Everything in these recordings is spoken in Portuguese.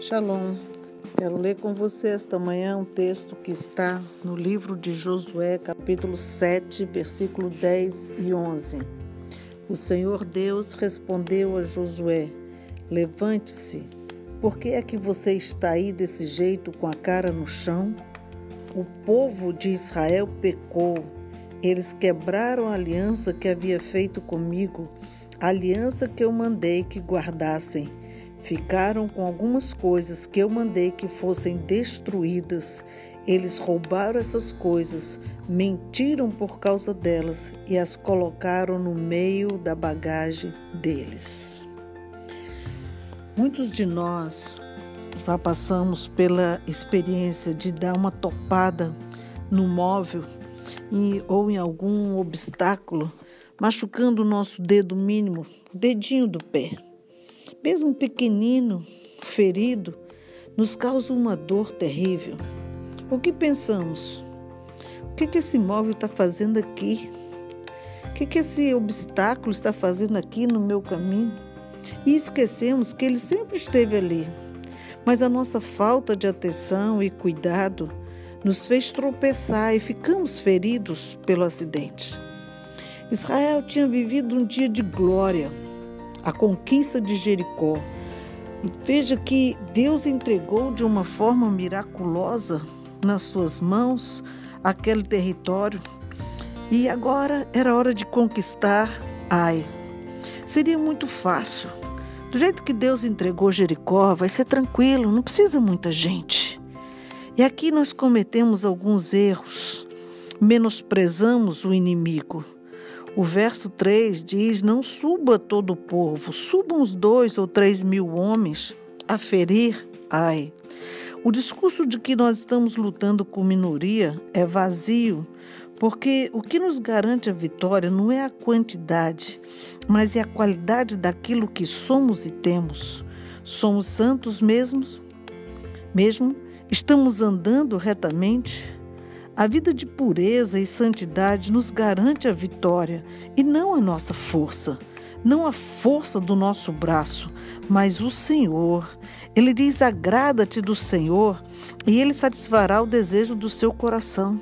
Shalom. Quero ler com você esta manhã um texto que está no livro de Josué, capítulo 7, versículo 10 e 11. O Senhor Deus respondeu a Josué: Levante-se, por que é que você está aí desse jeito com a cara no chão? O povo de Israel pecou. Eles quebraram a aliança que havia feito comigo, a aliança que eu mandei que guardassem Ficaram com algumas coisas que eu mandei que fossem destruídas. Eles roubaram essas coisas, mentiram por causa delas e as colocaram no meio da bagagem deles. Muitos de nós já passamos pela experiência de dar uma topada no móvel e, ou em algum obstáculo, machucando o nosso dedo mínimo, o dedinho do pé mesmo pequenino, ferido, nos causa uma dor terrível. O que pensamos? O que, que esse móvel está fazendo aqui? O que, que esse obstáculo está fazendo aqui no meu caminho? E esquecemos que ele sempre esteve ali. Mas a nossa falta de atenção e cuidado nos fez tropeçar e ficamos feridos pelo acidente. Israel tinha vivido um dia de glória a conquista de Jericó. Veja que Deus entregou de uma forma miraculosa nas suas mãos aquele território. E agora era hora de conquistar Ai. Seria muito fácil. Do jeito que Deus entregou Jericó, vai ser tranquilo, não precisa muita gente. E aqui nós cometemos alguns erros, menosprezamos o inimigo. O verso 3 diz: Não suba todo o povo, subam os dois ou três mil homens a ferir Ai. O discurso de que nós estamos lutando com minoria é vazio, porque o que nos garante a vitória não é a quantidade, mas é a qualidade daquilo que somos e temos. Somos santos mesmos? Mesmo? Estamos andando retamente? A vida de pureza e santidade nos garante a vitória e não a nossa força, não a força do nosso braço, mas o Senhor. Ele diz: agrada-te do Senhor e ele satisfará o desejo do seu coração.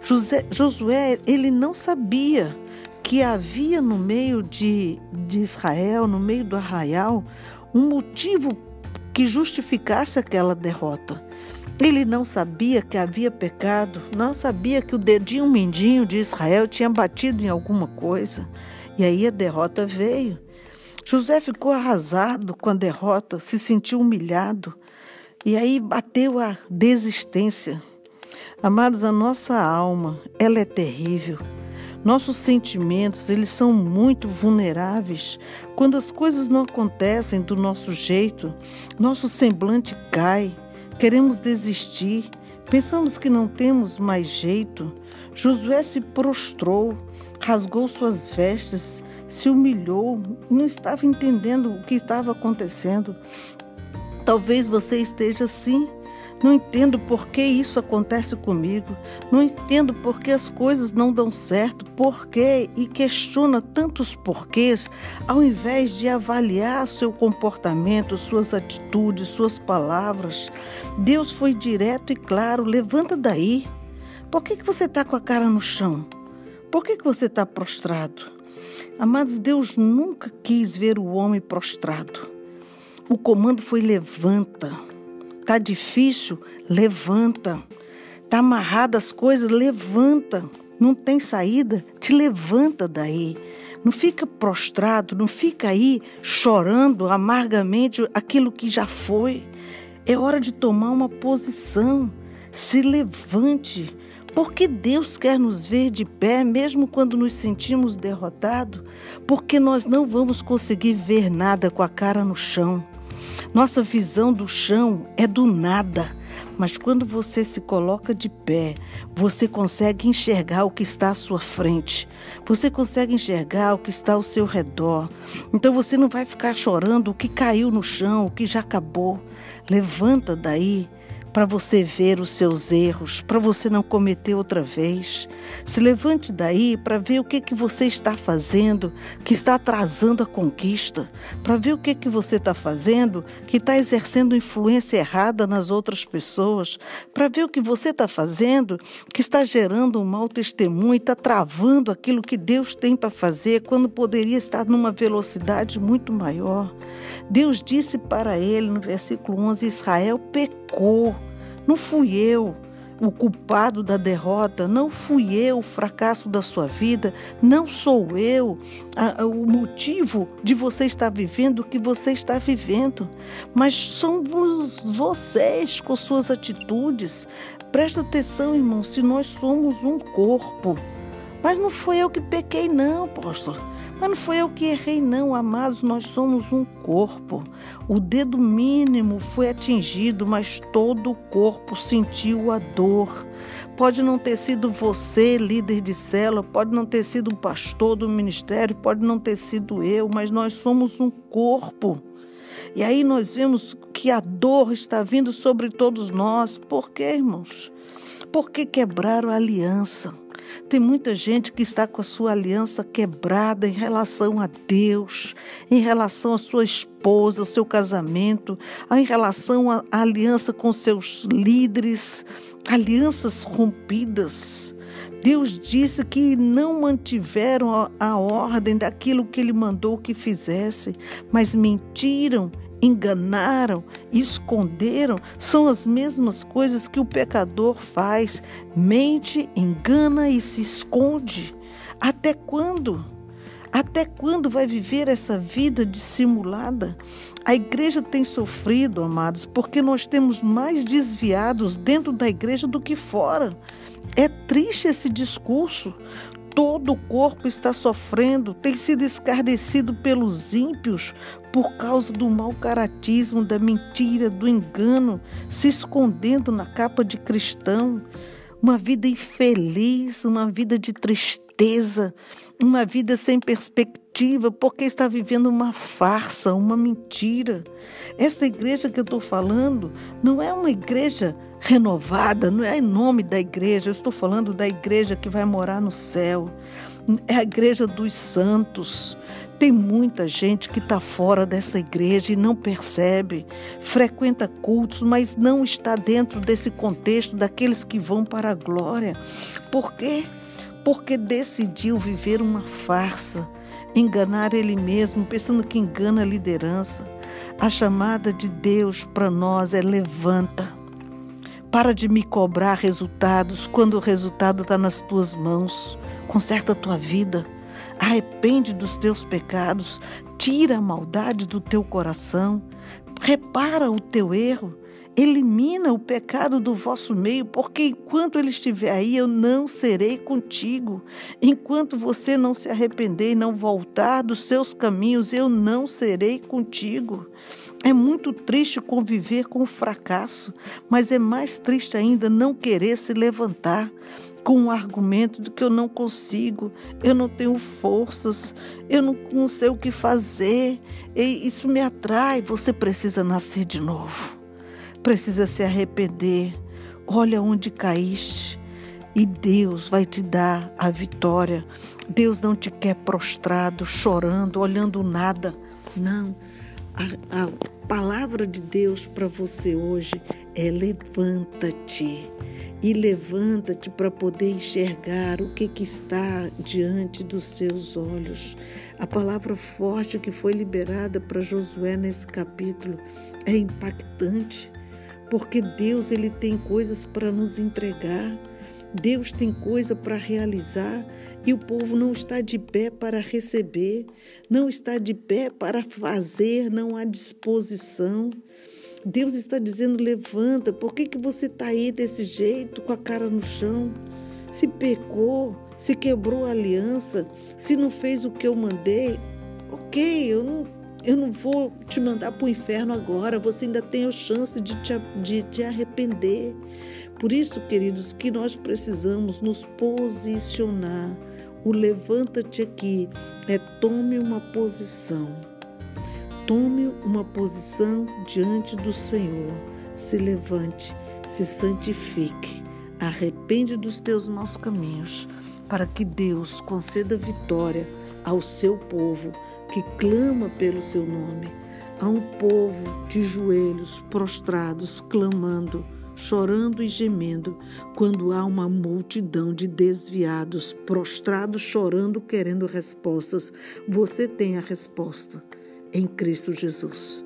José, Josué, ele não sabia que havia no meio de, de Israel, no meio do arraial, um motivo que justificasse aquela derrota. Ele não sabia que havia pecado, não sabia que o dedinho mindinho de Israel tinha batido em alguma coisa. E aí a derrota veio. José ficou arrasado com a derrota, se sentiu humilhado. E aí bateu a desistência. Amados, a nossa alma, ela é terrível. Nossos sentimentos, eles são muito vulneráveis. Quando as coisas não acontecem do nosso jeito, nosso semblante cai Queremos desistir, pensamos que não temos mais jeito. Josué se prostrou, rasgou suas vestes, se humilhou, não estava entendendo o que estava acontecendo. Talvez você esteja assim não entendo por que isso acontece comigo. Não entendo por que as coisas não dão certo. Por quê? E questiona tantos porquês, ao invés de avaliar seu comportamento, suas atitudes, suas palavras. Deus foi direto e claro: levanta daí. Por que, que você está com a cara no chão? Por que, que você está prostrado? Amados, Deus nunca quis ver o homem prostrado. O comando foi levanta. Tá difícil? Levanta. Tá amarrada as coisas? Levanta. Não tem saída? Te levanta daí. Não fica prostrado, não fica aí chorando amargamente aquilo que já foi. É hora de tomar uma posição. Se levante, porque Deus quer nos ver de pé, mesmo quando nos sentimos derrotados, porque nós não vamos conseguir ver nada com a cara no chão. Nossa visão do chão é do nada, mas quando você se coloca de pé, você consegue enxergar o que está à sua frente, você consegue enxergar o que está ao seu redor. Então você não vai ficar chorando o que caiu no chão, o que já acabou. Levanta daí, para você ver os seus erros, para você não cometer outra vez. Se levante daí para ver o que que você está fazendo que está atrasando a conquista, para ver o que que você está fazendo que está exercendo influência errada nas outras pessoas, para ver o que você está fazendo que está gerando um mau testemunho, está travando aquilo que Deus tem para fazer quando poderia estar numa velocidade muito maior. Deus disse para ele no versículo 11: Israel pecou, não fui eu o culpado da derrota, não fui eu o fracasso da sua vida, não sou eu a, a, o motivo de você estar vivendo o que você está vivendo, mas são vocês com suas atitudes. Presta atenção, irmão, se nós somos um corpo. Mas não foi eu que pequei, não, apóstolo. Mas não foi eu que errei, não, amados. Nós somos um corpo. O dedo mínimo foi atingido, mas todo o corpo sentiu a dor. Pode não ter sido você, líder de célula, pode não ter sido um pastor do ministério, pode não ter sido eu, mas nós somos um corpo. E aí nós vemos que a dor está vindo sobre todos nós. Por quê, irmãos? Porque quebraram a aliança. Tem muita gente que está com a sua aliança quebrada em relação a Deus, em relação à sua esposa, ao seu casamento, em relação à aliança com seus líderes, alianças rompidas. Deus disse que não mantiveram a, a ordem daquilo que ele mandou que fizesse, mas mentiram enganaram, esconderam, são as mesmas coisas que o pecador faz. Mente, engana e se esconde. Até quando? Até quando vai viver essa vida dissimulada? A igreja tem sofrido, amados, porque nós temos mais desviados dentro da igreja do que fora. É triste esse discurso. Todo o corpo está sofrendo, tem sido escarnecido pelos ímpios por causa do mau caratismo, da mentira, do engano, se escondendo na capa de cristão. Uma vida infeliz, uma vida de tristeza, uma vida sem perspectiva, porque está vivendo uma farsa, uma mentira. Esta igreja que eu estou falando não é uma igreja renovada, não é em nome da igreja, eu estou falando da igreja que vai morar no céu, é a igreja dos santos. Tem muita gente que está fora dessa igreja e não percebe, frequenta cultos, mas não está dentro desse contexto daqueles que vão para a glória. Por quê? Porque decidiu viver uma farsa, enganar ele mesmo, pensando que engana a liderança. A chamada de Deus para nós é levanta para de me cobrar resultados quando o resultado está nas tuas mãos. Conserta a tua vida. Arrepende dos teus pecados. Tira a maldade do teu coração. Repara o teu erro. Elimina o pecado do vosso meio, porque enquanto ele estiver aí, eu não serei contigo. Enquanto você não se arrepender e não voltar dos seus caminhos, eu não serei contigo. É muito triste conviver com o fracasso, mas é mais triste ainda não querer se levantar com o argumento de que eu não consigo, eu não tenho forças, eu não, não sei o que fazer. Isso me atrai. Você precisa nascer de novo precisa se arrepender. Olha onde caíste e Deus vai te dar a vitória. Deus não te quer prostrado, chorando, olhando nada. Não. A, a palavra de Deus para você hoje é levanta-te. E levanta-te para poder enxergar o que, que está diante dos seus olhos. A palavra forte que foi liberada para Josué nesse capítulo é impactante porque Deus ele tem coisas para nos entregar, Deus tem coisa para realizar e o povo não está de pé para receber, não está de pé para fazer, não há disposição. Deus está dizendo: levanta, por que, que você está aí desse jeito, com a cara no chão? Se pecou, se quebrou a aliança, se não fez o que eu mandei, ok, eu não eu não vou te mandar para o inferno agora, você ainda tem a chance de te, de te arrepender. Por isso, queridos, que nós precisamos nos posicionar. O levanta-te aqui é tome uma posição. Tome uma posição diante do Senhor. Se levante, se santifique, arrepende dos teus maus caminhos, para que Deus conceda vitória ao seu povo que clama pelo seu nome, a um povo de joelhos prostrados clamando chorando e gemendo, quando há uma multidão de desviados, prostrados, chorando, querendo respostas. Você tem a resposta em Cristo Jesus.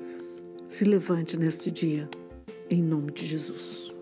Se levante neste dia, em nome de Jesus.